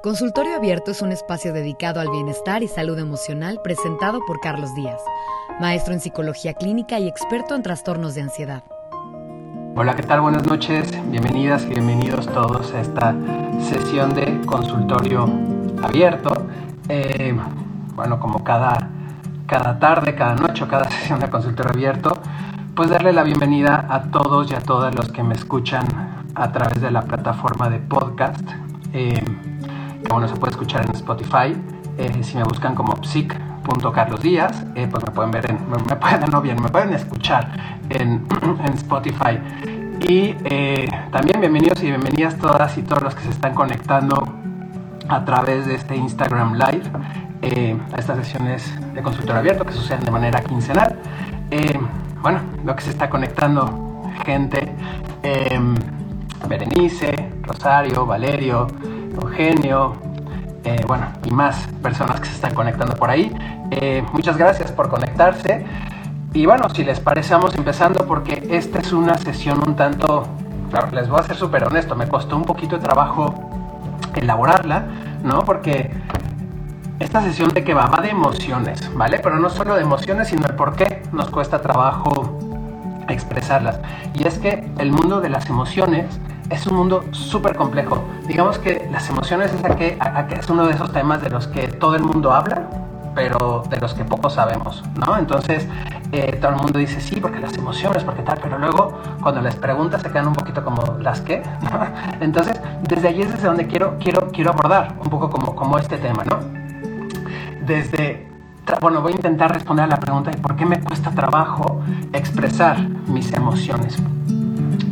Consultorio Abierto es un espacio dedicado al bienestar y salud emocional presentado por Carlos Díaz, maestro en psicología clínica y experto en trastornos de ansiedad. Hola, ¿qué tal? Buenas noches. Bienvenidas y bienvenidos todos a esta sesión de consultorio abierto. Eh, bueno, como cada, cada tarde, cada noche, cada sesión de consultorio abierto, pues darle la bienvenida a todos y a todas los que me escuchan a través de la plataforma de podcast. Eh, bueno, se puede escuchar en Spotify. Eh, si me buscan como psic.carlosdíaz, eh, pues me pueden ver en, me, pueden, no bien, me pueden escuchar en, en Spotify. Y eh, también bienvenidos y bienvenidas todas y todos los que se están conectando a través de este Instagram Live eh, a estas sesiones de consultorio abierto que suceden de manera quincenal. Bueno, lo que se está conectando gente, Berenice, Rosario, Valerio, Eugenio, eh, bueno, y más personas que se están conectando por ahí. Eh, muchas gracias por conectarse. Y bueno, si les parece, vamos empezando porque esta es una sesión un tanto, claro, les voy a ser súper honesto, me costó un poquito de trabajo elaborarla, ¿no? Porque esta sesión de que va, va de emociones, ¿vale? Pero no solo de emociones, sino el por qué nos cuesta trabajo expresarlas. Y es que el mundo de las emociones es un mundo súper complejo. Digamos que las emociones es, es uno de esos temas de los que todo el mundo habla, pero de los que poco sabemos, ¿no? Entonces, eh, todo el mundo dice, sí, porque las emociones, porque tal, pero luego cuando les preguntas se quedan un poquito como, ¿las qué? Entonces, desde allí es desde donde quiero, quiero, quiero abordar un poco como, como este tema, ¿no? Desde, bueno, voy a intentar responder a la pregunta de por qué me cuesta trabajo expresar mis emociones.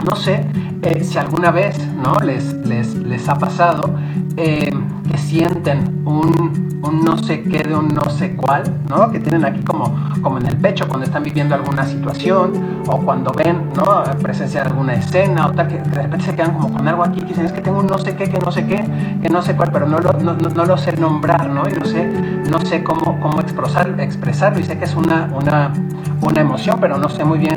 No sé eh, si alguna vez ¿no? les, les, les ha pasado eh, que sienten un, no sé qué de un no sé cuál, ¿no? que tienen aquí como, como en el pecho cuando están viviendo alguna situación o cuando ven ¿no? presencia de alguna escena o tal, que de repente se quedan como con algo aquí que dicen es que tengo un no sé qué, que no sé qué, que no sé cuál, pero no lo, no, no lo sé nombrar, ¿no? Y no sé, no sé cómo, cómo expresar, expresarlo y sé que es una, una, una emoción, pero no sé muy bien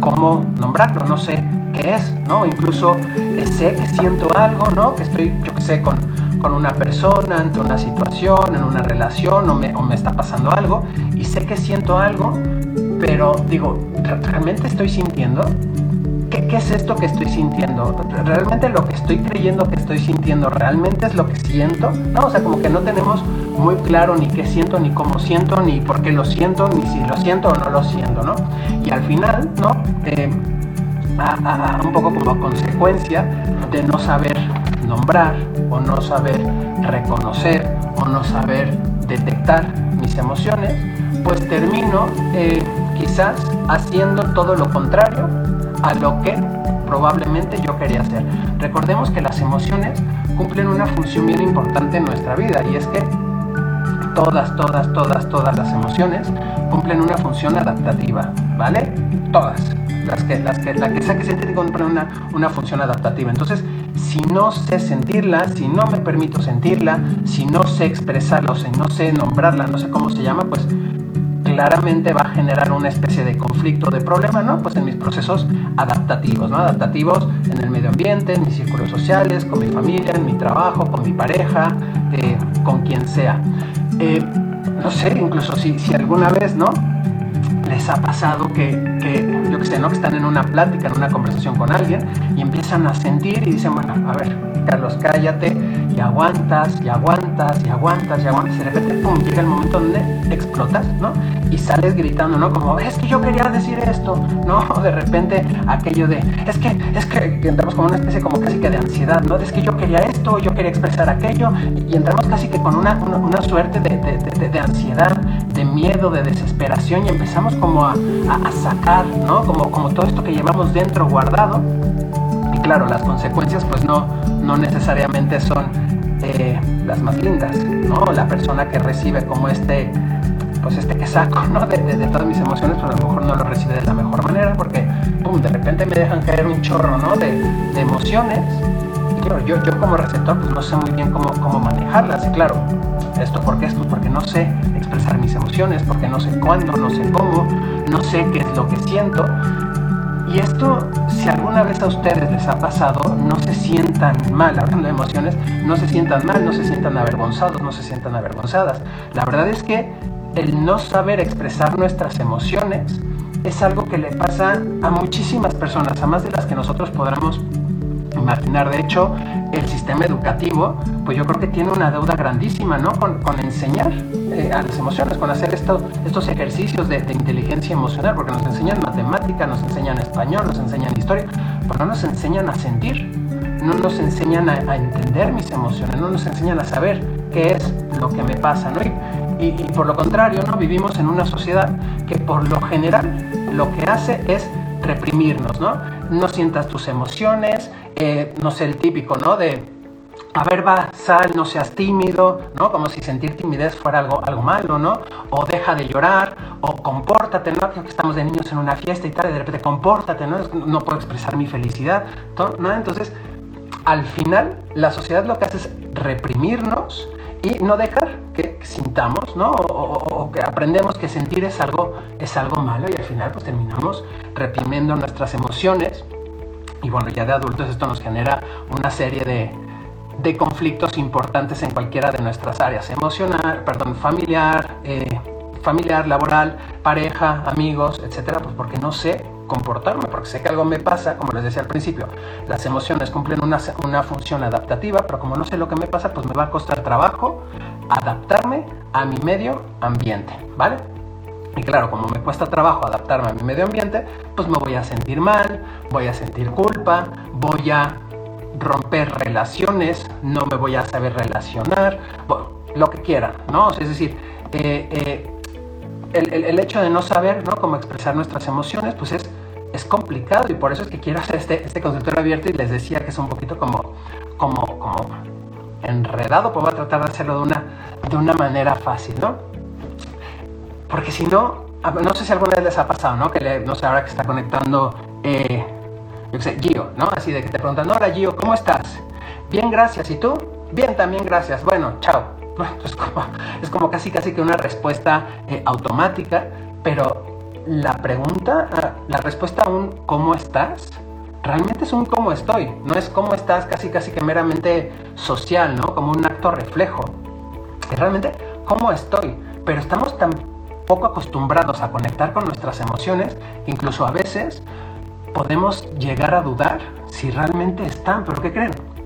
cómo nombrarlo, no sé qué es, ¿no? Incluso eh, sé que siento algo, ¿no? Que estoy, yo que sé, con, con una persona, ante una situación, en una relación, o me, o me está pasando algo, y sé que siento algo, pero digo, ¿realmente estoy sintiendo? ¿Qué, ¿Qué, es esto que estoy sintiendo? ¿Realmente lo que estoy creyendo que estoy sintiendo realmente es lo que siento? No, o sea, como que no tenemos muy claro ni qué siento, ni cómo siento, ni por qué lo siento, ni si lo siento o no lo siento, ¿no? Y al final, ¿no? Eh, a, a, un poco como consecuencia de no saber nombrar o no saber reconocer o no saber detectar mis emociones, pues termino eh, quizás haciendo todo lo contrario a lo que probablemente yo quería hacer. Recordemos que las emociones cumplen una función bien importante en nuestra vida y es que todas, todas, todas, todas las emociones cumplen una función adaptativa, ¿vale? Todas. Las que, las que, la que sea que se una, una función adaptativa. Entonces, si no sé sentirla, si no me permito sentirla, si no sé expresarla, o si no sé nombrarla, no sé cómo se llama, pues claramente va a generar una especie de conflicto, de problema, ¿no? Pues en mis procesos adaptativos, ¿no? Adaptativos en el medio ambiente, en mis círculos sociales, con mi familia, en mi trabajo, con mi pareja, eh, con quien sea. Eh, no sé, incluso si, si alguna vez, ¿no? Ha pasado que, que, yo que sé, ¿no? Que están en una plática, en una conversación con alguien y empiezan a sentir y dicen, bueno, a ver, Carlos, cállate y aguantas y aguantas y aguantas y aguantas y de repente, pum, llega el momento donde explotas, ¿no? Y sales gritando, ¿no? Como, es que yo quería decir esto, ¿no? De repente aquello de, es que, es que, entramos como una especie como casi que de ansiedad, ¿no? Es que yo quería esto, yo quería expresar aquello y, entramos casi que con una, una, una suerte de, de, de, de ansiedad, de miedo, de desesperación y empezamos como a, a, sacar, ¿no? Como, como todo esto que llevamos dentro guardado. Y claro, las consecuencias pues no, no necesariamente son eh, las más lindas, ¿no? La persona que recibe como este, pues este que saco, ¿no? De, de, todas mis emociones, pues a lo mejor no lo recibe de la mejor manera porque, pum, de repente me dejan caer un chorro, ¿no? De emociones. Yo, yo como receptor pues no sé muy bien cómo, cómo manejarlas. Claro, ¿esto por qué? Esto porque no sé expresar mis emociones, porque no sé cuándo, no sé cómo, no sé qué es lo que siento. Y esto, si alguna vez a ustedes les ha pasado, no se sientan mal, hablando de emociones, no se sientan mal, no se sientan avergonzados, no se sientan avergonzadas. La verdad es que el no saber expresar nuestras emociones es algo que le pasa a muchísimas personas, a más de las que nosotros podamos imaginar. De hecho, el sistema educativo, pues yo creo que tiene una deuda grandísima, ¿no? Con, enseñar eh, a las emociones, con hacer esto, estos ejercicios de, inteligencia emocional, porque nos enseñan matemática, nos enseñan español, nos enseñan historia, pero no nos enseñan a sentir, no nos enseñan a, entender mis emociones, no nos enseñan a saber qué es lo que me pasa, ¿no? Y, y por lo contrario, ¿no? Vivimos en una sociedad que por lo general lo que hace es reprimirnos, ¿no? No sientas tus emociones, eh, no sé, el típico, ¿no? De, a ver, va, sal, no seas tímido, ¿no? Como si sentir timidez fuera algo, algo malo, ¿no? O deja de llorar, o compórtate, ¿no? Que estamos de niños en una fiesta y tal, y de repente compórtate, ¿no? No puedo expresar mi felicidad, ¿no? Entonces, al final, la sociedad lo que hace es reprimirnos y no dejar que sintamos, ¿no? O, que aprendemos que sentir es algo, es algo malo y al final pues terminamos reprimiendo nuestras emociones y bueno, ya de adultos esto nos genera una serie de, de conflictos importantes en cualquiera de nuestras áreas, emocional, perdón, familiar, eh, familiar, laboral, pareja, amigos, etcétera, pues porque no sé comportarme, porque sé que algo me pasa, como les decía al principio, las emociones cumplen una, una función adaptativa, pero como no sé lo que me pasa, pues me va a costar trabajo adaptarme a mi medio ambiente, ¿vale? Y claro, como me cuesta trabajo adaptarme a mi medio ambiente, pues me voy a sentir mal, voy a sentir culpa, voy a romper relaciones, no me voy a saber relacionar, lo que quiera, ¿no? es decir, eh, eh, el, hecho de no saber ¿no? cómo expresar nuestras emociones, pues es, es complicado y por eso es que quiero hacer este, este consultorio abierto y les decía que es un poquito como, como, como enredado, pues voy a tratar de hacerlo de una, de una manera fácil, ¿no? Porque si no, no sé si alguna vez les ha pasado, ¿no? Que no sé, ahora que está conectando, eh, yo sé, Gio, ¿no? Así de que te preguntan, hola Gio, ¿cómo estás? Bien, gracias. ¿Y tú? Bien, también gracias. Bueno, chao. Es como, es como casi casi que una respuesta eh, automática, pero la pregunta, ah, la respuesta a un ¿cómo estás? Realmente es un cómo estoy, no es cómo estás casi casi que meramente social, ¿no? Como un acto reflejo. Es realmente cómo estoy, pero estamos tan poco acostumbrados a conectar con nuestras emociones, incluso a veces podemos llegar a dudar si realmente están, pero ¿qué creen?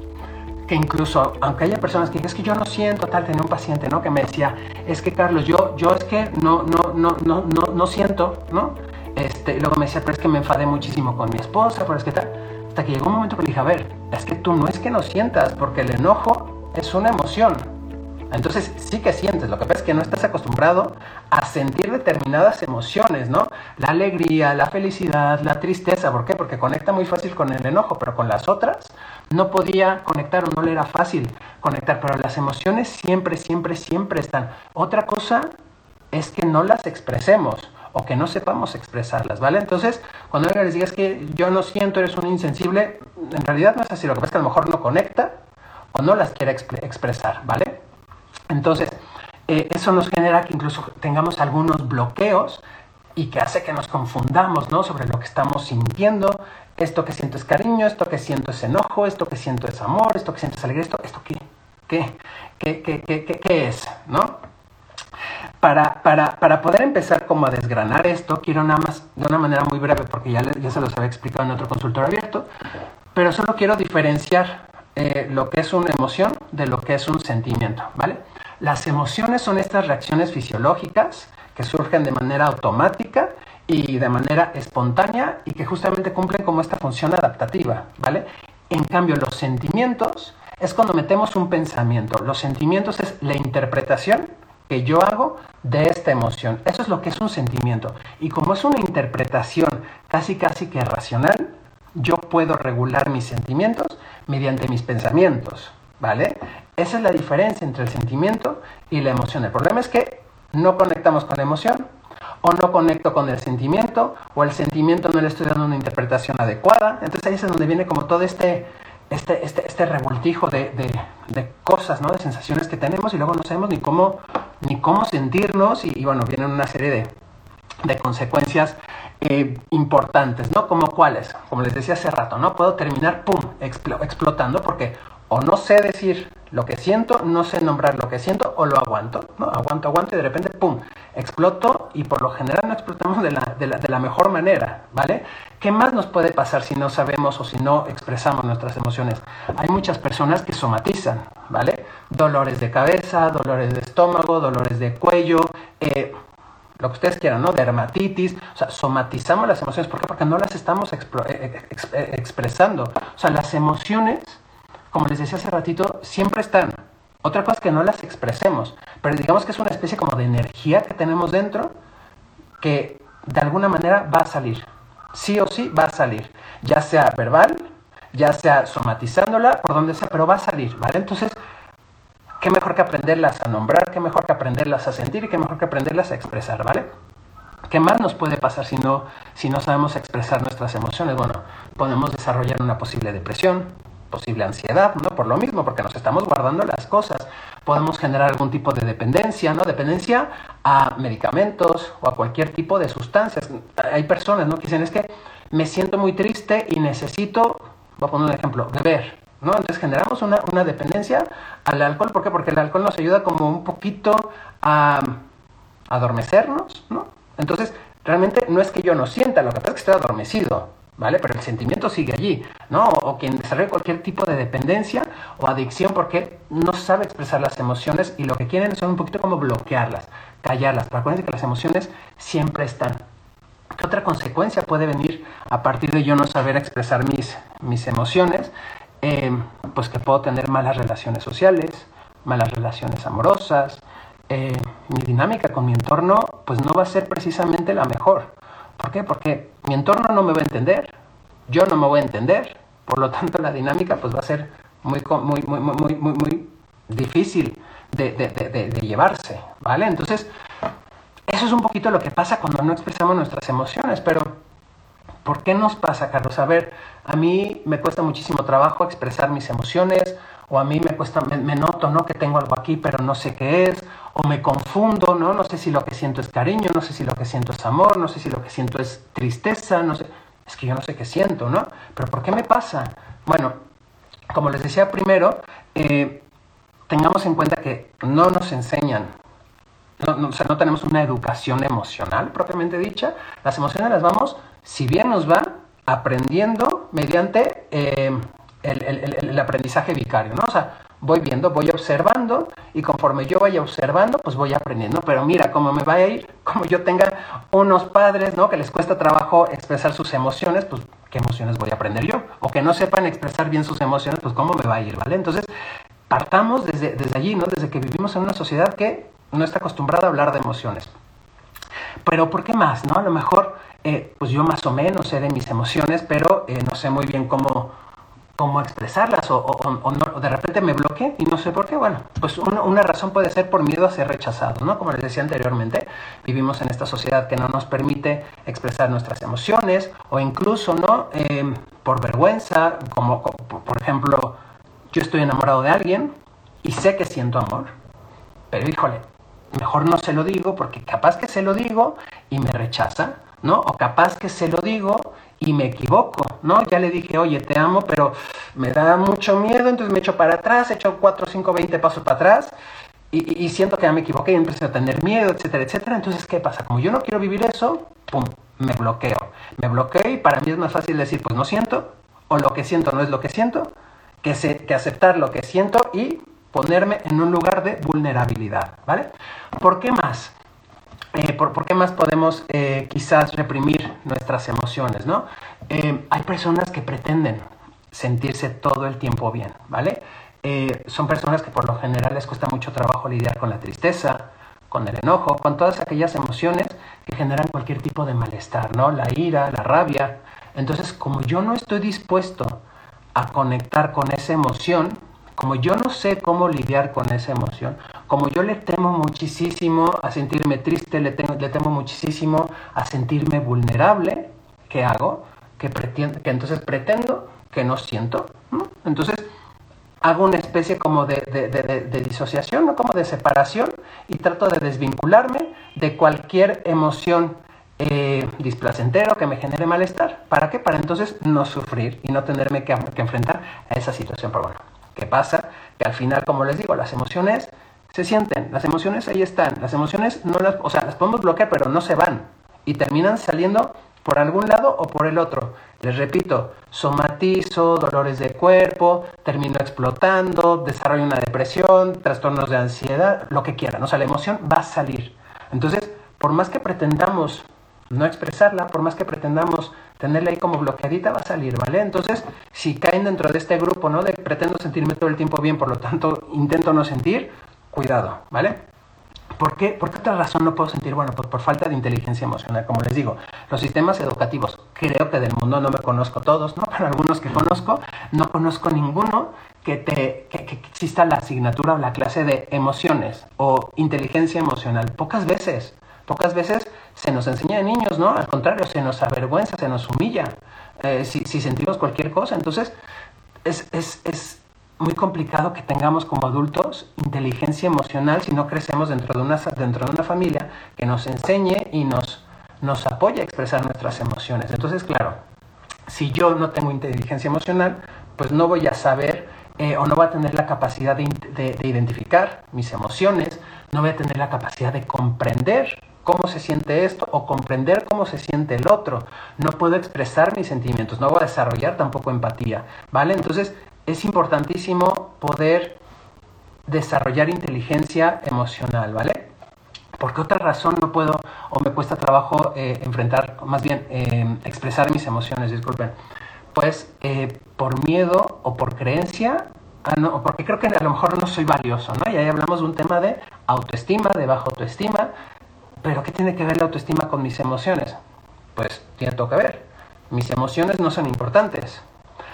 Que incluso, aunque haya personas que dicen, es que yo no siento tal, tenía un paciente, ¿no? Que me decía, es que Carlos, yo, yo es que no, no, no, no, no, no siento, ¿no? Este, luego me decía, pero es que me enfadé muchísimo con mi esposa, pero es que tal. Hasta que llegó un momento que le dije, a ver, es que tú no es que no sientas, porque el enojo es una emoción. Entonces sí que sientes, lo que pasa es que no estás acostumbrado a sentir determinadas emociones, ¿no? La alegría, la felicidad, la tristeza, ¿por qué? Porque conecta muy fácil con el enojo, pero con las otras no podía conectar o no le era fácil conectar, pero las emociones siempre, siempre, siempre están. Otra cosa es que no las expresemos o que no sepamos expresarlas, ¿vale? Entonces, cuando alguien les diga que yo no siento, eres un insensible, en realidad no es así, lo que pasa es que a lo mejor no conecta o no las quiere expresar, ¿vale? Entonces, eh, eso nos genera que incluso tengamos algunos bloqueos y que hace que nos confundamos ¿no? sobre lo que estamos sintiendo. Esto que siento es cariño, esto que siento es enojo, esto que siento es amor, esto que siento es alegría, esto, esto qué, qué, qué, qué, qué, qué es, ¿no? Para, para, para, poder empezar como a desgranar esto, quiero nada más de una manera muy breve, porque ya, ya se los había explicado en otro consultorio abierto, pero solo quiero diferenciar eh, lo que es una emoción de lo que es un sentimiento, ¿vale? Las emociones son estas reacciones fisiológicas que surgen de manera automática y de manera espontánea y que justamente cumplen como esta función adaptativa, ¿vale? En cambio, los sentimientos es cuando metemos un pensamiento. Los sentimientos es la interpretación que yo hago de esta emoción. Eso es lo que es un sentimiento. Y como es una interpretación casi casi que racional, yo puedo regular mis sentimientos mediante mis pensamientos, ¿vale? Esa es la diferencia entre el sentimiento y la emoción. El problema es que no conectamos con la emoción o no conecto con el sentimiento o el sentimiento no le estoy dando una interpretación adecuada. Entonces ahí es donde viene como todo este, este, este, este revoltijo de, cosas, ¿no? de sensaciones que tenemos y luego no sabemos ni cómo, ni cómo sentirnos y, bueno, vienen una serie de, consecuencias eh, importantes, ¿no? Como cuáles, como les decía hace rato, ¿no? Puedo terminar, ¡pum!, explotando porque o no sé decir lo que siento, no sé nombrar lo que siento o lo aguanto, ¿no? Aguanto, aguanto y de repente, ¡pum!, exploto y por lo general no explotamos de la, de la, de la mejor manera, ¿vale? ¿Qué más nos puede pasar si no sabemos o si no expresamos nuestras emociones? Hay muchas personas que somatizan, ¿vale? Dolores de cabeza, dolores de estómago, dolores de cuello, eh, lo que ustedes quieran, ¿no? Dermatitis, o sea, somatizamos las emociones. ¿Por qué? Porque no las estamos eh, eh, expresando. O sea, las emociones, como les decía hace ratito, siempre están. Otra cosa es que no las expresemos, pero digamos que es una especie como de energía que tenemos dentro que de alguna manera va a salir. Sí o sí va a salir. Ya sea verbal, ya sea somatizándola, por donde sea, pero va a salir, ¿vale? Entonces, qué mejor que aprenderlas a nombrar, qué mejor que aprenderlas a sentir y qué mejor que aprenderlas a expresar, ¿vale? ¿Qué más nos puede pasar si no, si no sabemos expresar nuestras emociones? Bueno, podemos desarrollar una posible depresión, posible ansiedad, ¿no? Por lo mismo, porque nos estamos guardando las cosas. Podemos generar algún tipo de dependencia, ¿no? Dependencia a medicamentos o a cualquier tipo de sustancias. Hay personas, ¿no? Que dicen, es que me siento muy triste y necesito, voy a poner un ejemplo, beber. ¿no? Entonces generamos una, una, dependencia al alcohol. ¿Por qué? Porque el alcohol nos ayuda como un poquito a, adormecernos, ¿no? Entonces, realmente no es que yo no sienta, lo que pasa es que estoy adormecido, ¿vale? Pero el sentimiento sigue allí, ¿no? O quien desarrolla cualquier tipo de dependencia o adicción porque no sabe expresar las emociones y lo que quieren son un poquito como bloquearlas, callarlas. Pero acuérdense que las emociones siempre están. ¿Qué otra consecuencia puede venir a partir de yo no saber expresar mis, mis emociones? Eh, pues que puedo tener malas relaciones sociales, malas relaciones amorosas, eh, mi dinámica con mi entorno pues no va a ser precisamente la mejor. ¿Por qué? Porque mi entorno no me va a entender, yo no me voy a entender, por lo tanto la dinámica pues va a ser muy, muy, muy, muy, muy, muy difícil de, llevarse, ¿vale? Entonces, eso es un poquito lo que pasa cuando no expresamos nuestras emociones, pero ¿Por qué nos pasa, Carlos? A ver, a mí me cuesta muchísimo trabajo expresar mis emociones, o a mí me cuesta, me, noto, ¿no? Que tengo algo aquí, pero no sé qué es, o me confundo, ¿no? No sé si lo que siento es cariño, no sé si lo que siento es amor, no sé si lo que siento es tristeza, no sé, es que yo no sé qué siento, ¿no? Pero ¿por qué me pasa? Bueno, como les decía primero, eh, tengamos en cuenta que no nos enseñan no, o sea, no tenemos una educación emocional propiamente dicha. Las emociones las vamos, si bien nos va, aprendiendo mediante eh, el, aprendizaje vicario, ¿no? O sea, voy viendo, voy observando y conforme yo vaya observando, pues voy aprendiendo. Pero mira, cómo me va a ir, como yo tenga unos padres, ¿no? Que les cuesta trabajo expresar sus emociones, pues qué emociones voy a aprender yo. O que no sepan expresar bien sus emociones, pues cómo me va a ir, ¿vale? Entonces, partamos desde, desde allí, ¿no? Desde que vivimos en una sociedad que no está acostumbrada a hablar de emociones. Pero ¿por qué más? ¿no? A lo mejor, eh, pues yo más o menos sé de mis emociones, pero eh, no sé muy bien cómo, cómo expresarlas o, o, de repente me bloqueé y no sé por qué. Bueno, pues una, una, razón puede ser por miedo a ser rechazado, ¿no? Como les decía anteriormente, vivimos en esta sociedad que no nos permite expresar nuestras emociones o incluso, ¿no? Eh, por vergüenza, como, como por ejemplo, yo estoy enamorado de alguien y sé que siento amor, pero híjole, mejor no se lo digo porque capaz que se lo digo y me rechaza, ¿no? O capaz que se lo digo y me equivoco, ¿no? Ya le dije, oye, te amo, pero me da mucho miedo, entonces me echo para atrás, echo 4, 5, 20 pasos para atrás y, siento que ya me equivoqué y empecé a tener miedo, etcétera, etcétera. Entonces, ¿qué pasa? Como yo no quiero vivir eso, ¡pum! Me bloqueo. Me bloqueo y para mí es más fácil decir, pues no siento, o lo que siento no es lo que siento, que, que aceptar lo que siento y ponerme en un lugar de vulnerabilidad, ¿vale? ¿Por qué más? Eh, por, qué más podemos eh, quizás reprimir nuestras emociones, ¿no? Eh, hay personas que pretenden sentirse todo el tiempo bien, ¿vale? son personas que por lo general les cuesta mucho trabajo lidiar con la tristeza, con el enojo, con todas aquellas emociones que generan cualquier tipo de malestar, ¿no? La ira, la rabia. Entonces, como yo no estoy dispuesto a conectar con esa emoción, como yo no sé cómo lidiar con esa emoción, como yo le temo muchísimo a sentirme triste, le, le temo muchísimo a sentirme vulnerable, ¿qué hago? Que, que entonces pretendo que no siento. Entonces hago una especie como de, de, disociación, ¿no? como de separación y trato de desvincularme de cualquier emoción eh, displacentero, que me genere malestar. ¿Para qué? Para entonces no sufrir y no tenerme que, que enfrentar a esa situación. Pero bueno, ¿qué pasa? Que al final, como les digo, las emociones se sienten, las emociones ahí están, las emociones no las, o sea, las podemos bloquear, pero no se van y terminan saliendo por algún lado o por el otro. Les repito, somatizo, dolores de cuerpo, termino explotando, desarrollo una depresión, trastornos de ansiedad, lo que quieran. O sea, la emoción va a salir. Entonces, por más que pretendamos no expresarla, por más que pretendamos tenerla ahí como bloqueadita, va a salir, ¿vale? Entonces, si caen dentro de este grupo, ¿no? De pretendo sentirme todo el tiempo bien, por lo tanto, intento no sentir, cuidado, ¿vale? ¿Por qué? ¿Por qué otra razón no puedo sentir? Bueno, pues por falta de inteligencia emocional, como les digo. Los sistemas educativos, creo que del mundo no me conozco todos, ¿no? Pero algunos que conozco, no conozco ninguno que, te, que, que exista la asignatura o la clase de emociones o inteligencia emocional. Pocas veces, pocas veces se nos enseña de niños, ¿no? Al contrario, se nos avergüenza, se nos humilla eh, si, sentimos cualquier cosa. Entonces, es, es, es muy complicado que tengamos como adultos inteligencia emocional si no crecemos dentro de una, dentro de una familia que nos enseñe y nos, nos a expresar nuestras emociones. Entonces, claro, si yo no tengo inteligencia emocional, pues no voy a saber eh, o no voy a tener la capacidad de, de, de identificar mis emociones, no voy a tener la capacidad de comprender cómo se siente esto o comprender cómo se siente el otro. No puedo expresar mis sentimientos, no voy a desarrollar tampoco empatía, ¿vale? Entonces, es importantísimo poder desarrollar inteligencia emocional, ¿vale? ¿Por qué otra razón no puedo o me cuesta trabajo eh, enfrentar, más bien eh, expresar mis emociones, disculpen? Pues eh, por miedo o por creencia, ah, no, porque creo que a lo mejor no soy valioso, ¿no? Y ahí hablamos de un tema de autoestima, de baja autoestima, pero ¿qué tiene que ver la autoestima con mis emociones? Pues tiene todo que ver. Mis emociones no son importantes,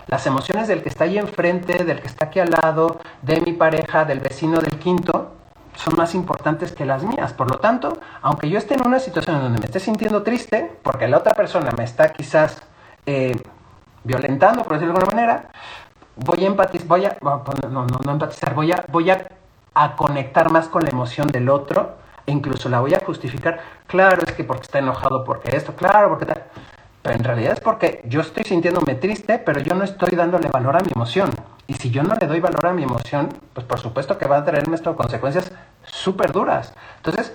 las emociones del que está ahí enfrente, del que está aquí al lado, de mi pareja, del vecino del quinto, son más importantes que las mías. Por lo tanto, aunque yo esté en una situación donde me esté sintiendo triste, porque la otra persona me está quizás eh, violentando, por decirlo de alguna manera, voy a empatizar, voy a, no, no, no empatizar, voy a, voy a, a conectar más con la emoción del otro e incluso la voy a justificar. Claro, es que porque está enojado, porque esto, claro, porque tal. Pero en realidad es porque yo estoy sintiéndome triste, pero yo no estoy dándole valor a mi emoción. Y si yo no le doy valor a mi emoción, pues por supuesto que va a traerme esto consecuencias súper duras. Entonces,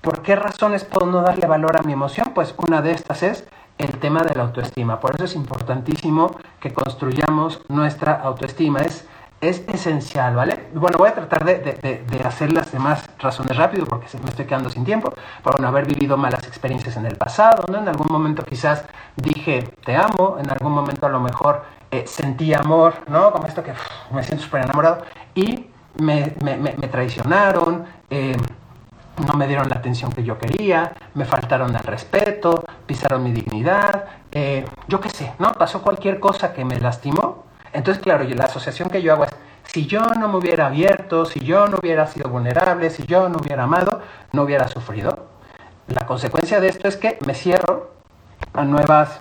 ¿por qué razones puedo no darle valor a mi emoción? Pues una de estas es el tema de la autoestima. Por eso es importantísimo que construyamos nuestra autoestima. Es es esencial, ¿vale? Bueno, voy a tratar de, hacer las demás razones rápido porque me estoy quedando sin tiempo. Por bueno, haber vivido malas experiencias en el pasado, ¿no? En algún momento quizás dije te amo, en algún momento a lo mejor eh, sentí amor, ¿no? Como esto que me siento súper enamorado y me traicionaron, eh, no me dieron la atención que yo quería, me faltaron al respeto, pisaron mi dignidad, eh, yo qué sé, ¿no? Pasó cualquier cosa que me lastimó entonces, claro, la asociación que yo hago es, si yo no me hubiera abierto, si yo no hubiera sido vulnerable, si yo no hubiera amado, no hubiera sufrido. La consecuencia de esto es que me cierro a nuevas,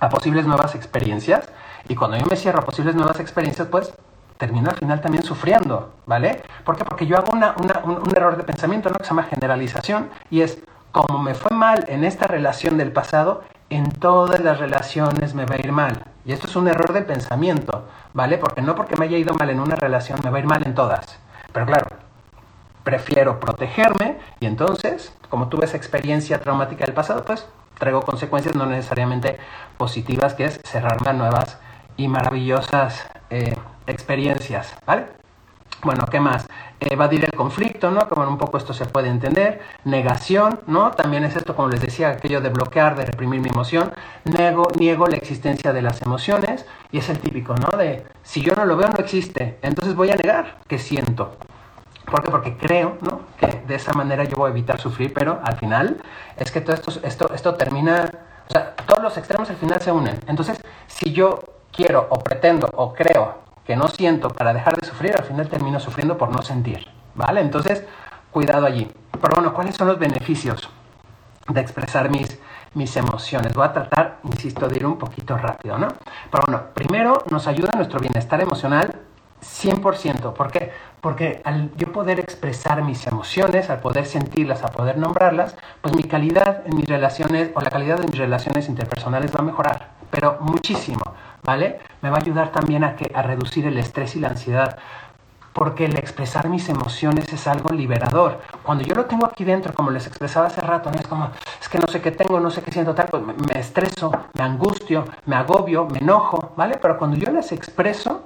a posibles nuevas experiencias. Y cuando yo me cierro a posibles nuevas experiencias, pues termino al final también sufriendo, ¿vale? ¿Por qué? Porque yo hago una, una, un, un, error de pensamiento, ¿no? Que se llama generalización, y es, como me fue mal en esta relación del pasado, en todas las relaciones me va a ir mal. Y esto es un error de pensamiento, ¿vale? Porque no porque me haya ido mal en una relación me va a ir mal en todas. Pero claro, prefiero protegerme y entonces, como tuve esa experiencia traumática del pasado, pues traigo consecuencias no necesariamente positivas, que es cerrarme a nuevas y maravillosas eh, experiencias, ¿vale? Bueno, ¿qué más? Evadir el conflicto, ¿no? Como un poco esto se puede entender. Negación, ¿no? También es esto, como les decía, aquello de bloquear, de reprimir mi emoción. Nego, niego la existencia de las emociones. Y es el típico, ¿no? De si yo no lo veo, no existe. Entonces voy a negar que siento. ¿Por qué? Porque creo, ¿no? Que de esa manera yo voy a evitar sufrir, pero al final es que todo esto, esto, esto termina. O sea, todos los extremos al final se unen. Entonces, si yo quiero o pretendo o creo que no siento para dejar de sufrir, al final termino sufriendo por no sentir, ¿vale? Entonces, cuidado allí. Pero bueno, ¿cuáles son los beneficios de expresar mis, mis emociones? Voy a tratar, insisto, de ir un poquito rápido, ¿no? Pero bueno, primero nos ayuda a nuestro bienestar emocional 100%. ¿Por qué? Porque al yo poder expresar mis emociones, al poder sentirlas, al poder nombrarlas, pues mi calidad en mis relaciones o la calidad de mis relaciones interpersonales va a mejorar, pero muchísimo, ¿vale? Me va a ayudar también a, que, a reducir el estrés y la ansiedad porque el expresar mis emociones es algo liberador. Cuando yo lo tengo aquí dentro, como les expresaba hace rato, es como, es que no sé qué tengo, no sé qué siento tal, pues me, me estreso, me angustio, me agobio, me enojo, ¿vale? Pero cuando yo las expreso,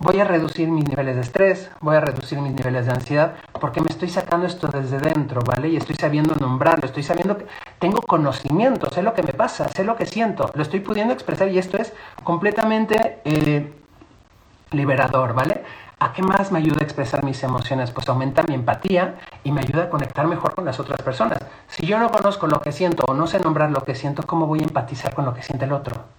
voy a reducir mis niveles de estrés, voy a reducir mis niveles de ansiedad, porque me estoy sacando esto desde dentro, ¿vale? Y estoy sabiendo nombrarlo, estoy sabiendo que tengo conocimiento, sé lo que me pasa, sé lo que siento, lo estoy pudiendo expresar y esto es completamente eh, liberador, ¿vale? ¿A qué más me ayuda a expresar mis emociones? Pues aumenta mi empatía y me ayuda a conectar mejor con las otras personas. Si yo no conozco lo que siento o no sé nombrar lo que siento, ¿cómo voy a empatizar con lo que siente el otro?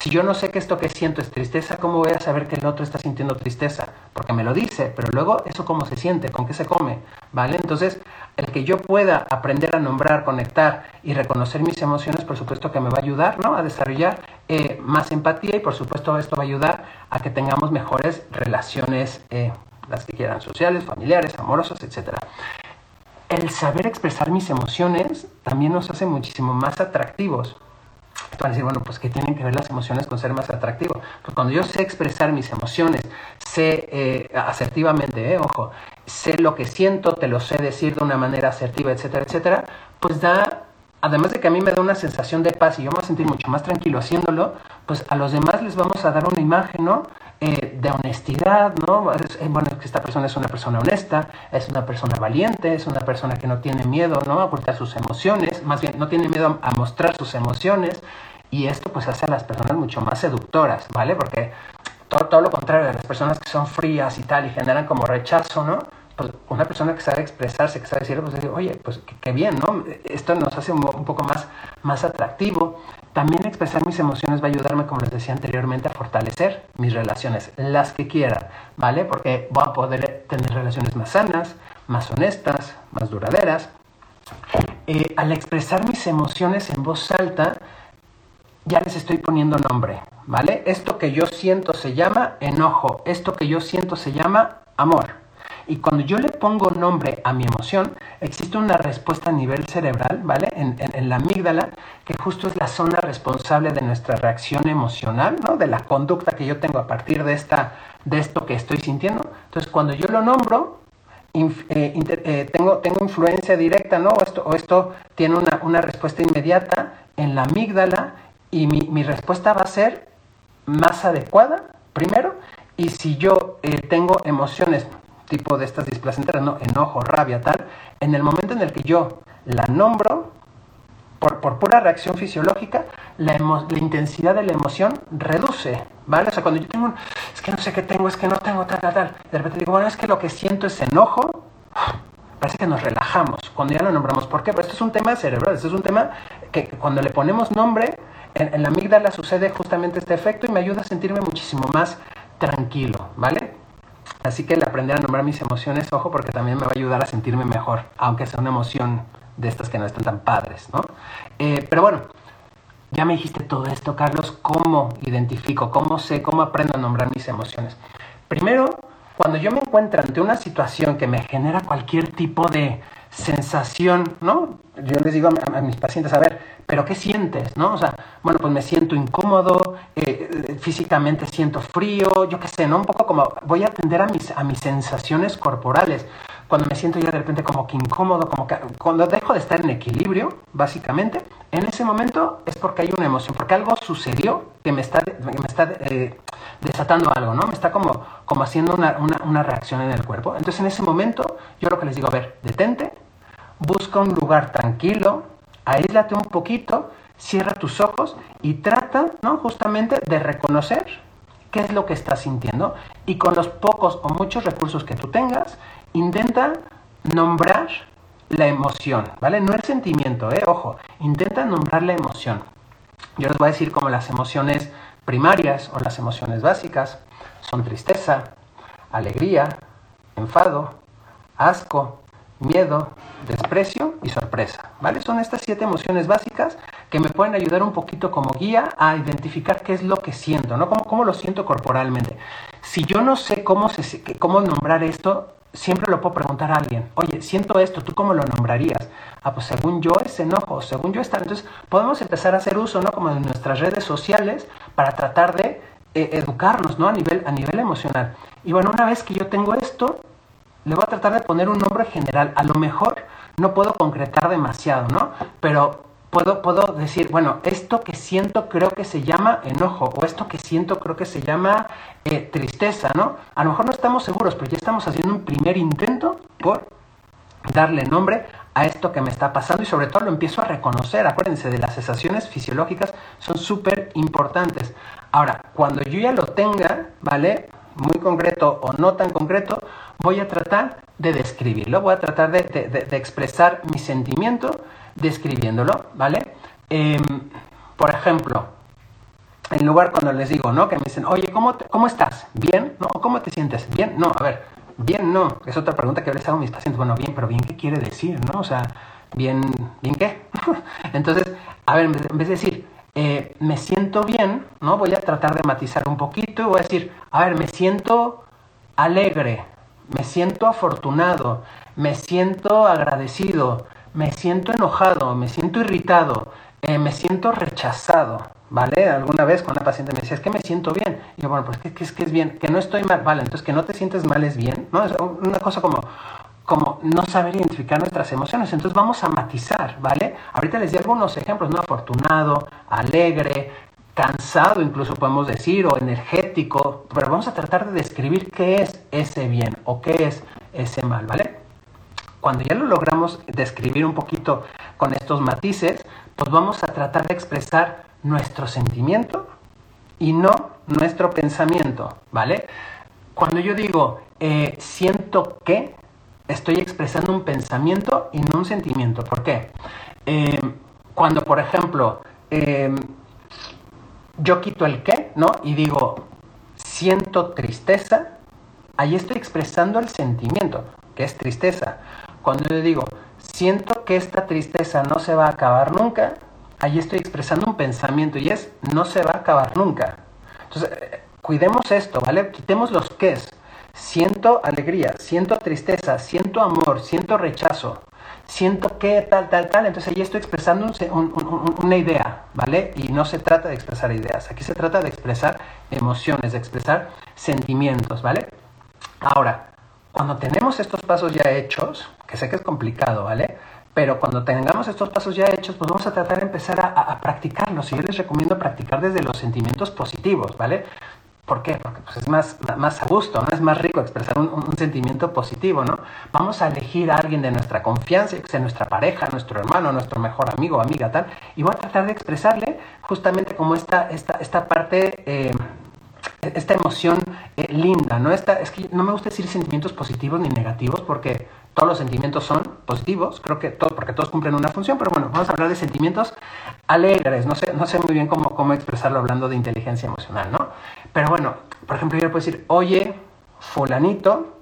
Si yo no sé que esto que siento es tristeza, ¿cómo voy a saber que el otro está sintiendo tristeza? Porque me lo dice, pero luego eso cómo se siente, con qué se come, ¿vale? Entonces, el que yo pueda aprender a nombrar, conectar y reconocer mis emociones, por supuesto que me va a ayudar, ¿no? A desarrollar eh, más empatía y por supuesto esto va a ayudar a que tengamos mejores relaciones, eh, las que quieran, sociales, familiares, amorosas, etc. El saber expresar mis emociones también nos hace muchísimo más atractivos van a decir, bueno, pues ¿qué tienen que ver las emociones con ser más atractivo? Pues cuando yo sé expresar mis emociones, sé eh, asertivamente, eh, ojo, sé lo que siento, te lo sé decir de una manera asertiva, etcétera, etcétera, pues da, además de que a mí me da una sensación de paz y yo me voy a sentir mucho más tranquilo haciéndolo, pues a los demás les vamos a dar una imagen, ¿no? Eh, de honestidad, ¿no? Es, eh, bueno, esta persona es una persona honesta, es una persona valiente, es una persona que no tiene miedo, ¿no? A ocultar sus emociones, más bien no tiene miedo a, mostrar sus emociones y esto pues hace a las personas mucho más seductoras, ¿vale? Porque todo, lo contrario de las personas que son frías y tal y generan como rechazo, ¿no? Pues una persona que sabe expresarse, que sabe decir, pues oye, pues qué bien, ¿no? Esto nos hace un, un poco más, más atractivo. También expresar mis emociones va a ayudarme, como les decía anteriormente, a fortalecer mis relaciones, las que quiera, ¿vale? Porque voy a poder tener relaciones más sanas, más honestas, más duraderas. Eh, al expresar mis emociones en voz alta, ya les estoy poniendo nombre, ¿vale? Esto que yo siento se llama enojo, esto que yo siento se llama amor. Y cuando yo le pongo nombre a mi emoción, existe una respuesta a nivel cerebral, ¿vale? En, la amígdala, que justo es la zona responsable de nuestra reacción emocional, ¿no? De la conducta que yo tengo a partir de, esta, de esto que estoy sintiendo. Entonces, cuando yo lo nombro, eh, eh, tengo, tengo influencia directa, ¿no? O esto, o esto tiene una, respuesta inmediata en la amígdala y mi, mi, respuesta va a ser más adecuada, primero, y si yo eh, tengo emociones tipo de estas displacenteras, ¿no? Enojo, rabia, tal. En el momento en el que yo la nombro, por, por pura reacción fisiológica, la, la, intensidad de la emoción reduce, ¿vale? O sea, cuando yo tengo un, es que no sé qué tengo, es que no tengo tal, tal, tal, de repente digo, bueno, es que lo que siento es enojo, parece que nos relajamos cuando ya lo nombramos. ¿Por qué? Porque esto es un tema cerebral, esto es un tema que, cuando le ponemos nombre, en, la amígdala sucede justamente este efecto y me ayuda a sentirme muchísimo más tranquilo, ¿vale? Así que el aprender a nombrar mis emociones, ojo, porque también me va a ayudar a sentirme mejor, aunque sea una emoción de estas que no están tan padres, ¿no? Eh, pero bueno, ya me dijiste todo esto, Carlos, ¿cómo identifico, cómo sé, cómo aprendo a nombrar mis emociones? Primero, cuando yo me encuentro ante una situación que me genera cualquier tipo de sensación, ¿no? Yo les digo a, mis pacientes, a ver, ¿pero qué sientes, no? O sea, bueno, pues me siento incómodo, eh, físicamente siento frío, yo qué sé, ¿no? Un poco como voy a atender a mis, a mis sensaciones corporales. Cuando me siento ya de repente como que incómodo, como cuando dejo de estar en equilibrio, básicamente, en ese momento es porque hay una emoción, porque algo sucedió que me está, me está eh, desatando algo, ¿no? Me está como, como haciendo una, una, una reacción en el cuerpo. Entonces en ese momento yo lo que les digo, a ver, detente, busca un lugar tranquilo, aíslate un poquito, cierra tus ojos y trata, ¿no? Justamente de reconocer qué es lo que estás sintiendo y con los pocos o muchos recursos que tú tengas, intenta nombrar la emoción, ¿vale? No el sentimiento, ¿eh? Ojo, intenta nombrar la emoción. Yo les voy a decir como las emociones primarias o las emociones básicas son tristeza, alegría, enfado, asco, miedo, desprecio y sorpresa. ¿vale? Son estas siete emociones básicas que me pueden ayudar un poquito como guía a identificar qué es lo que siento, ¿no? Cómo, cómo lo siento corporalmente. Si yo no sé cómo, cómo nombrar esto, siempre lo puedo preguntar a alguien. Oye, siento esto, ¿tú cómo lo nombrarías? Ah, pues según yo es enojo, según yo está. Entonces podemos empezar a hacer uso, ¿no? Como de nuestras redes sociales para tratar de eh, educarnos, ¿no? A nivel, a nivel emocional. Y bueno, una vez que yo tengo esto, le voy a tratar de poner un nombre general. A lo mejor no puedo concretar demasiado, ¿no? Pero puedo, puedo decir, bueno, esto que siento creo que se llama enojo, o esto que siento creo que se llama eh, tristeza, ¿no? A lo mejor no estamos seguros, pero ya estamos haciendo un primer intento por darle nombre a esto que me está pasando y sobre todo lo empiezo a reconocer. Acuérdense de las sensaciones fisiológicas, son súper importantes. Ahora, cuando yo ya lo tenga, ¿vale? Muy concreto o no tan concreto, voy a tratar de describirlo, voy a tratar de, expresar mi sentimiento describiéndolo, ¿vale? Em, por ejemplo, en lugar cuando les digo, ¿no? Que me dicen, oye, ¿cómo, ¿cómo estás? ¿Bien? ¿No? ¿Cómo te sientes? ¿Bien? No, a ver, bien no. Es otra pregunta que les hago a mis pacientes. Bueno, bien, pero bien, ¿qué quiere decir? ¿No? O sea, bien, ¿bien qué? Entonces, a ver, en vez de decir, eh, me siento bien, ¿no? Voy a tratar de matizar un poquito voy a decir, a ver, me siento alegre, me siento afortunado, me siento agradecido, me siento enojado, me siento irritado, eh, me siento rechazado, ¿vale? Alguna vez con una paciente me decía, es que me siento bien. Y yo, bueno, pues que, es que es bien, que no estoy mal, vale, entonces que no te sientes mal es bien, ¿no? Es una cosa como, como no saber identificar nuestras emociones. Entonces vamos a matizar, ¿vale? Ahorita les di algunos ejemplos, ¿no? Afortunado, alegre, cansado incluso podemos decir, o energético, pero vamos a tratar de describir qué es ese bien o qué es ese mal, ¿vale? Cuando ya lo logramos describir un poquito con estos matices, pues vamos a tratar de expresar nuestro sentimiento y no nuestro pensamiento, ¿vale? Cuando yo digo eh, siento que, estoy expresando un pensamiento y no un sentimiento. ¿Por qué? Eh, cuando, por ejemplo, eh, yo quito el qué, ¿no? Y digo, siento tristeza, ahí estoy expresando el sentimiento, que es tristeza. Cuando yo digo, siento que esta tristeza no se va a acabar nunca, ahí estoy expresando un pensamiento y es, no se va a acabar nunca. Entonces, eh, cuidemos esto, ¿vale? Quitemos los qués. Siento alegría, siento tristeza, siento amor, siento rechazo siento que tal, tal, tal, entonces ahí estoy expresando una idea, ¿vale? Y no se trata de expresar ideas, aquí se trata de expresar emociones, de expresar sentimientos, ¿vale? Ahora, cuando tenemos estos pasos ya hechos, que sé que es complicado, ¿vale? Pero cuando tengamos estos pasos ya hechos, pues vamos a tratar de empezar a, a practicarlos. Y yo les recomiendo practicar desde los sentimientos positivos, ¿vale? ¿Por qué? Porque pues, es más, más a gusto, ¿no? Es más rico expresar un, sentimiento positivo, ¿no? Vamos a elegir a alguien de nuestra confianza, que sea nuestra pareja, nuestro hermano, nuestro mejor amigo, amiga, tal, y voy a tratar de expresarle justamente como esta, esta, esta parte... Eh, esta emoción eh, linda, ¿no? Esta, es que no me gusta decir sentimientos positivos ni negativos porque todos los sentimientos son positivos, creo que todos, porque todos cumplen una función, pero bueno, vamos a hablar de sentimientos alegres, no sé, no sé muy bien cómo, cómo expresarlo hablando de inteligencia emocional, ¿no? Pero bueno, por ejemplo, yo le puedo decir, oye, fulanito,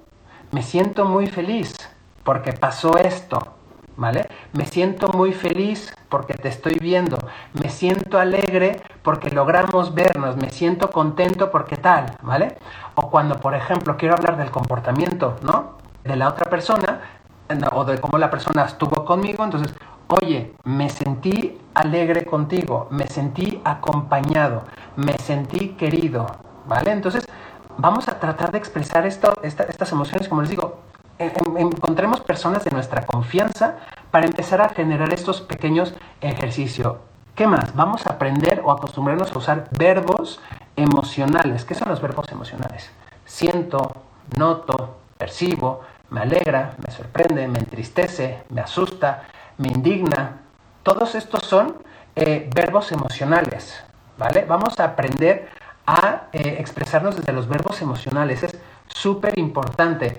me siento muy feliz porque pasó esto, ¿vale? Me siento muy feliz porque te estoy viendo, me siento alegre porque logramos vernos, me siento contento porque tal, ¿vale? O cuando, por ejemplo, quiero hablar del comportamiento, ¿no? De la otra persona o de cómo la persona estuvo conmigo, entonces, oye, me sentí alegre contigo, me sentí acompañado, me sentí querido, ¿vale? Entonces, vamos a tratar de expresar estas emociones, como les digo, encontremos personas de nuestra confianza para empezar a generar estos pequeños ejercicios. ¿Qué más? Vamos a aprender o acostumbrarnos a usar verbos emocionales. ¿Qué son los verbos emocionales? Siento, noto, percibo, me alegra, me sorprende, me entristece, me asusta, me indigna. Todos estos son eh, verbos emocionales, ¿vale? Vamos a aprender a eh, expresarnos desde los verbos emocionales. Es súper importante.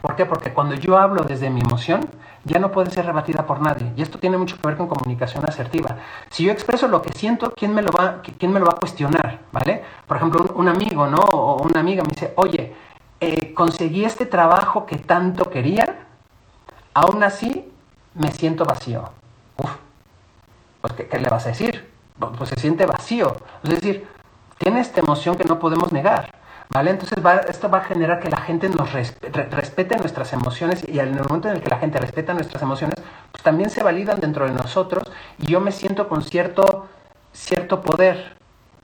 ¿Por qué? Porque cuando yo hablo desde mi emoción, ya no puede ser rebatida por nadie. Y esto tiene mucho que ver con comunicación asertiva. Si yo expreso lo que siento, ¿quién me lo va, quién me lo va a cuestionar? ¿Vale? Por ejemplo, un, amigo, ¿no? O una amiga me dice, oye, eh, conseguí este trabajo que tanto quería, aún así me siento vacío. pues ¿qué, le vas a decir? Pues se siente vacío. Es decir, tiene esta emoción que no podemos negar. ¿Vale? Entonces esto va a generar que la gente nos respete nuestras emociones y el momento en el que la gente respeta nuestras emociones, pues también se validan dentro de nosotros y yo me siento con cierto, cierto poder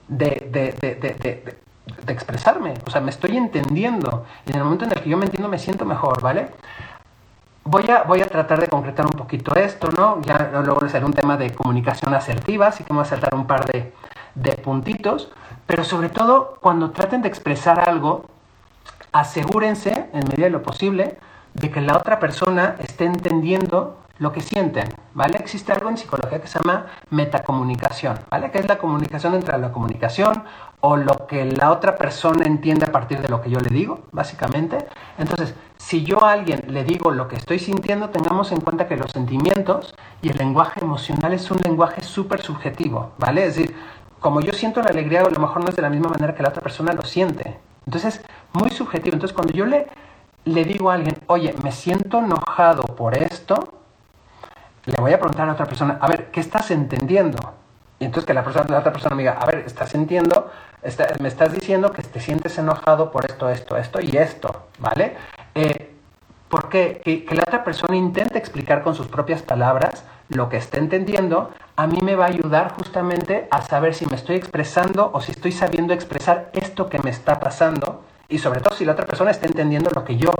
de, de, de, de expresarme. O sea, me estoy entendiendo y en el momento en el que yo me entiendo me siento mejor, ¿vale? Voy a, voy a tratar de concretar un poquito esto, ¿no? Ya luego les haré un tema de comunicación asertiva, así que voy a saltar un par de, de puntitos, pero sobre todo cuando traten de expresar algo, asegúrense, en medida de lo posible, de que la otra persona esté entendiendo lo que sienten, ¿vale? Existe algo en psicología que se llama metacomunicación, ¿vale? Que es la comunicación entre la comunicación o lo que la otra persona entiende a partir de lo que yo le digo, básicamente. Entonces, si yo a alguien le digo lo que estoy sintiendo, tengamos en cuenta que los sentimientos y el lenguaje emocional es un lenguaje súper subjetivo, ¿vale? Es decir, como yo siento la alegría, a lo mejor no es de la misma manera que la otra persona lo siente. Entonces, muy subjetivo. Entonces, cuando yo le, le digo a alguien, oye, me siento enojado por esto, le voy a preguntar a la otra persona, a ver, ¿qué estás entendiendo? Y entonces que la, persona, la otra persona me diga, a ver, ¿estás sintiendo? me estás diciendo que te sientes enojado por esto, esto, esto y esto, ¿vale? Eh, ¿Por qué? Que, que la otra persona intente explicar con sus propias palabras lo que está entendiendo, a mí me va a ayudar justamente a saber si me estoy expresando o si estoy sabiendo expresar esto que me está pasando y sobre todo si la otra persona está entendiendo lo que yo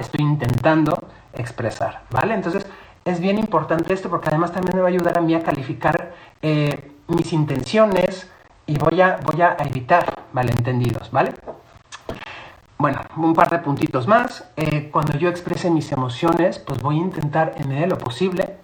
estoy intentando expresar, ¿vale? Entonces es bien importante esto porque además también me va a ayudar a mí a calificar eh, mis intenciones y voy a, voy a evitar malentendidos, ¿vale? Bueno, un par de puntitos más. Eh, cuando yo exprese mis emociones, pues voy a intentar en medida lo posible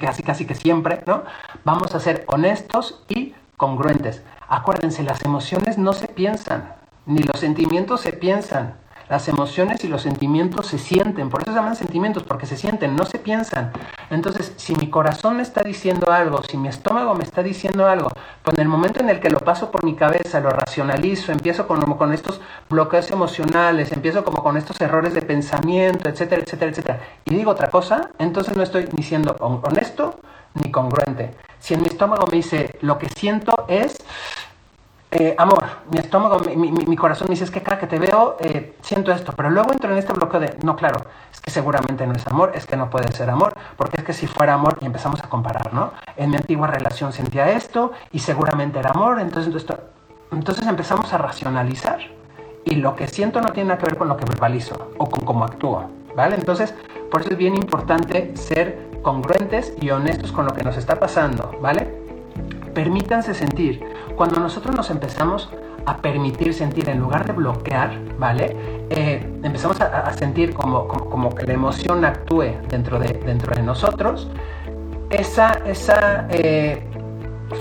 casi casi que siempre, ¿no? Vamos a ser honestos y congruentes. Acuérdense, las emociones no se piensan, ni los sentimientos se piensan. Las emociones y los sentimientos se sienten, por eso se llaman sentimientos, porque se sienten, no se piensan. Entonces, si mi corazón me está diciendo algo, si mi estómago me está diciendo algo, pues en el momento en el que lo paso por mi cabeza, lo racionalizo, empiezo con, con estos bloqueos emocionales, empiezo como con estos errores de pensamiento, etcétera, etcétera, etcétera, y digo otra cosa, entonces no estoy ni siendo honesto ni congruente. Si en mi estómago me dice, lo que siento es eh, amor, mi estómago, mi, corazón me dice, es que cada que te veo eh, siento esto, pero luego entro en este bloqueo de, no, claro, es que seguramente no es amor, es que no puede ser amor, porque es que si fuera amor y empezamos a comparar, ¿no? En mi antigua relación sentía esto y seguramente era amor, entonces, entonces empezamos a racionalizar y lo que siento no tiene nada que ver con lo que verbalizo o con cómo actúo, ¿vale? Entonces, por eso es bien importante ser congruentes y honestos con lo que nos está pasando, ¿vale? Permítanse sentir. Cuando nosotros nos empezamos a permitir sentir en lugar de bloquear, ¿vale? Eh, empezamos a, sentir como, como, que la emoción actúe dentro de, dentro de nosotros. Esa, esa eh,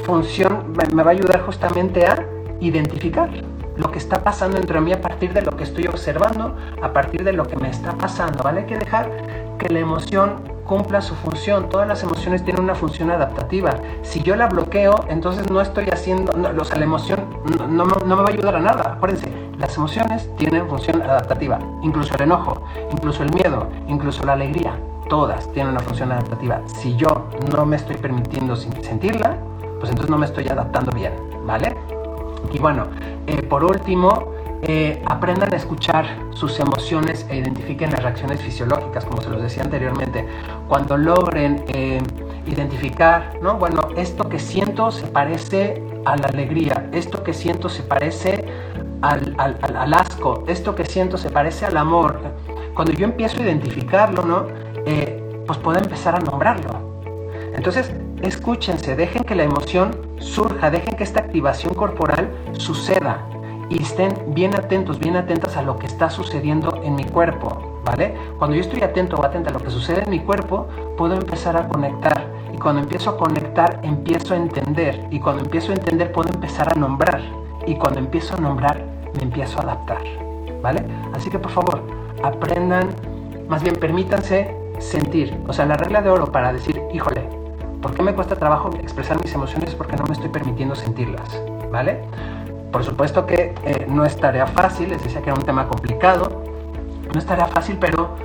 función me va a ayudar justamente a identificar lo que está pasando dentro de mí a partir de lo que estoy observando, a partir de lo que me está pasando, ¿vale? Hay que dejar que la emoción cumpla su función. Todas las emociones tienen una función adaptativa. Si yo la bloqueo, entonces no estoy haciendo, no, o sea, la emoción no, me va a ayudar a nada. Acuérdense, las emociones tienen función adaptativa. Incluso el enojo, incluso el miedo, incluso la alegría. Todas tienen una función adaptativa. Si yo no me estoy permitiendo sentirla, pues entonces no me estoy adaptando bien, ¿vale? Y bueno, eh, por último, eh, aprendan a escuchar sus emociones e identifiquen las reacciones fisiológicas, como se los decía anteriormente. Cuando logren eh, identificar, ¿no? Bueno, esto que siento se parece a la alegría, esto que siento se parece al, al, asco, esto que siento se parece al amor. Cuando yo empiezo a identificarlo, ¿no? Eh, pues puedo empezar a nombrarlo. Entonces, escúchense, dejen que la emoción surja, dejen que esta activación corporal suceda y estén bien atentos, bien atentas a lo que está sucediendo en mi cuerpo, ¿vale? Cuando yo estoy atento o atenta a lo que sucede en mi cuerpo, puedo empezar a conectar. Y cuando empiezo a conectar, empiezo a entender. Y cuando empiezo a entender, puedo empezar a nombrar. Y cuando empiezo a nombrar, me empiezo a adaptar, ¿vale? Así que por favor, aprendan, más bien permítanse sentir. O sea, la regla de oro para decir, híjole, ¿por qué me cuesta trabajo expresar mis emociones? Porque no me estoy permitiendo sentirlas, ¿vale? Por supuesto que eh, no es tarea fácil, les decía que era un tema complicado, no es tarea fácil, pero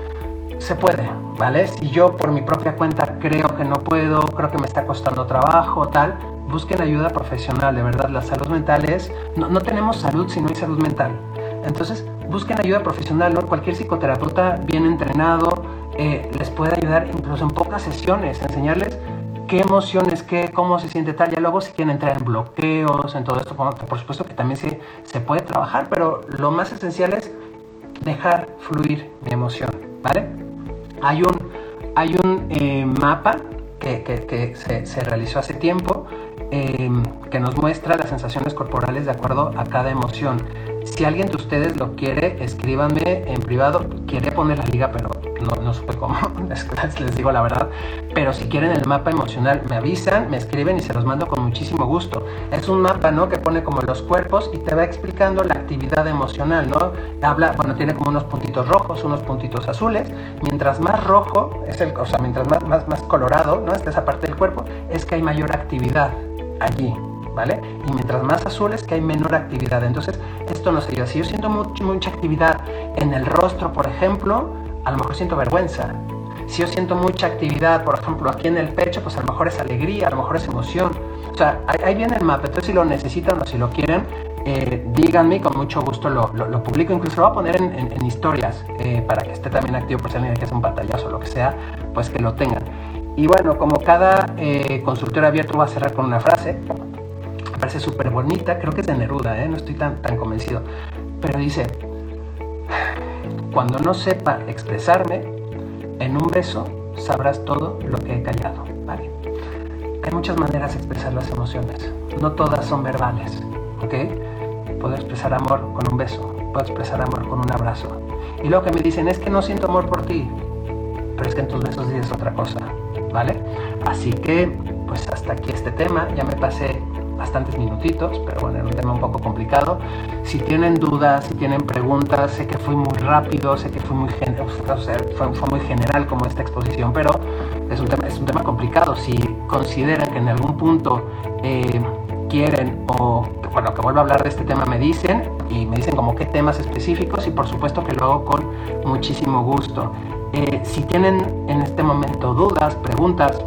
se puede, ¿vale? Si yo por mi propia cuenta creo que no puedo, creo que me está costando trabajo, tal, busquen ayuda profesional, de verdad, la salud mental es, no, no tenemos salud si no hay salud mental. Entonces, busquen ayuda profesional, ¿no? Cualquier psicoterapeuta bien entrenado eh, les puede ayudar incluso en pocas sesiones, enseñarles qué emociones, qué, cómo se siente tal. Ya luego si quieren entrar en bloqueos, en todo esto, por supuesto que también se, se puede trabajar, pero lo más esencial es dejar fluir mi emoción, ¿vale? Hay un, hay un eh, mapa que, que, se, se, realizó hace tiempo eh, que nos muestra las sensaciones corporales de acuerdo a cada emoción. Si alguien de ustedes lo quiere, escríbanme en privado. Quería poner la liga, pero no, no supe cómo, les, les, digo la verdad. Pero si quieren el mapa emocional, me avisan, me escriben y se los mando con muchísimo gusto. Es un mapa, ¿no? Que pone como los cuerpos y te va explicando la actividad emocional, ¿no? Habla, bueno, tiene como unos puntitos rojos, unos puntitos azules. Mientras más rojo, es el, o sea, mientras más, más, más colorado, ¿no? Esta esa parte del cuerpo, es que hay mayor actividad allí, ¿vale? Y mientras más azul es que hay menor actividad. Entonces, esto nos ayuda. Si yo siento mucho, mucha actividad en el rostro, por ejemplo, a lo mejor siento vergüenza. Si yo siento mucha actividad, por ejemplo, aquí en el pecho, pues a lo mejor es alegría, a lo mejor es emoción. O sea, ahí, ahí viene el mapa. Entonces, si lo necesitan o si lo quieren, eh, díganme, con mucho gusto lo, lo, lo, publico. Incluso lo voy a poner en, en, en historias eh, para que esté también activo por si alguien que hace un pantallazo o lo que sea, pues que lo tengan. Y bueno, como cada eh, abierto va a cerrar con una frase, parece súper bonita, creo que es de Neruda, ¿eh? no estoy tan, tan convencido, pero dice, cuando no sepa expresarme, en un beso sabrás todo lo que he callado. ¿vale? Hay muchas maneras de expresar las emociones, no todas son verbales. Puedo expresar amor con un beso, puedo expresar amor con un abrazo. Y luego que me dicen, es que no siento amor por ti, pero es que en tus besos dices otra cosa, ¿vale? Así que, pues hasta aquí este tema, ya me pasé bastantes minutitos, pero bueno, era un tema un poco complicado. Si tienen dudas, si tienen preguntas, sé que fui muy rápido, sé que fui muy, o sea, fue, fue, muy general como esta exposición, pero es un tema, es un tema complicado. Si consideran que en algún punto eh, quieren o bueno, que vuelva a hablar de este tema me dicen y me dicen como qué temas específicos y por supuesto que lo hago con muchísimo gusto. Eh, si tienen en este momento dudas, preguntas,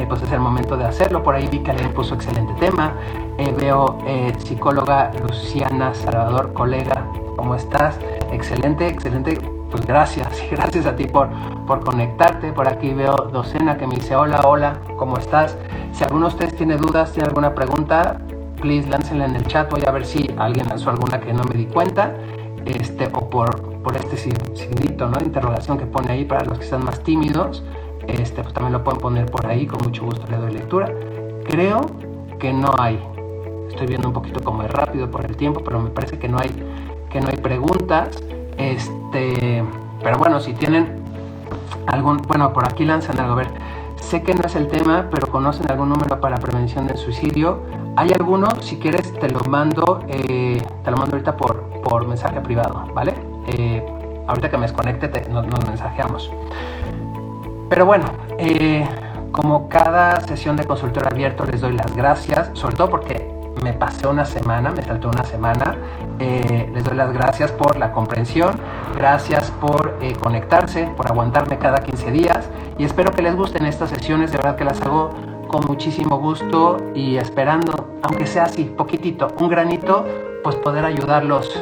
eh, pues es el momento de hacerlo. Por ahí vi que alguien puso excelente tema. Eh, veo psicóloga Luciana Salvador, colega, ¿cómo estás? Excelente, excelente. Pues gracias, gracias a ti por, por conectarte. Por aquí veo Docena que me dice hola, hola, ¿cómo estás? Si alguno de ustedes tiene dudas, tiene alguna pregunta, please láncenla en el chat. Voy a ver si alguien lanzó alguna que no me di cuenta. Este, o por, por este signito ¿no? interrogación que pone ahí para los que están más tímidos. Este, pues también lo pueden poner por ahí, con mucho gusto le doy lectura. Creo que no hay. Estoy viendo un poquito como es rápido por el tiempo, pero me parece que no hay, que no hay preguntas. Este, pero bueno, si tienen algún, bueno, por aquí lanzan algo, a ver. Sé que no es el tema, pero conocen algún número para prevención del suicidio. Hay alguno, si quieres te lo mando, eh, te lo mando ahorita por, por mensaje privado, ¿vale? Eh, ahorita que me desconecte te, nos, nos, mensajeamos. Pero bueno, eh, como cada sesión de consultorio abierto les doy las gracias, sobre todo porque me pasé una semana, me saltó una semana. Eh, les doy las gracias por la comprensión, gracias por eh, conectarse, por aguantarme cada 15 días y espero que les gusten estas sesiones, de verdad que las hago con muchísimo gusto y esperando, aunque sea así, poquitito, un granito, pues poder ayudarlos,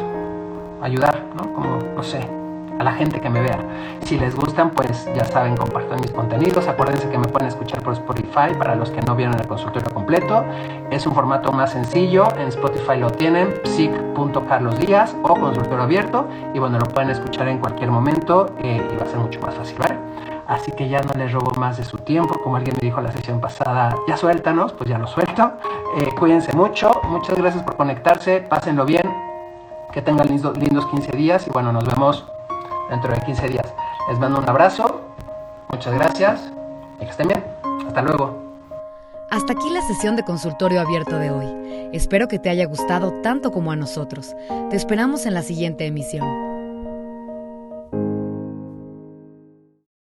ayudar, ¿no? Como, no sé, a la gente que me vea. Si les gustan, pues ya saben, compartan mis contenidos. Acuérdense que me pueden escuchar por Spotify para los que no vieron el consultorio completo. Es un formato más sencillo. En Spotify lo tienen, psic.carlosdíaz o consultorio abierto. Y bueno, lo pueden escuchar en cualquier momento eh, y va a ser mucho más fácil, ¿vale? Así que ya no les robo más de su tiempo. Como alguien me dijo la sesión pasada, ya suéltanos, pues ya lo suelto. Eh, cuídense mucho. Muchas gracias por conectarse. Pásenlo bien. Que tengan lindos, lindos 15 días y bueno, nos vemos dentro de 15 días. Les mando un abrazo, muchas gracias y que estén bien. Hasta luego. Hasta aquí la sesión de consultorio abierto de hoy. Espero que te haya gustado tanto como a nosotros. Te esperamos en la siguiente emisión.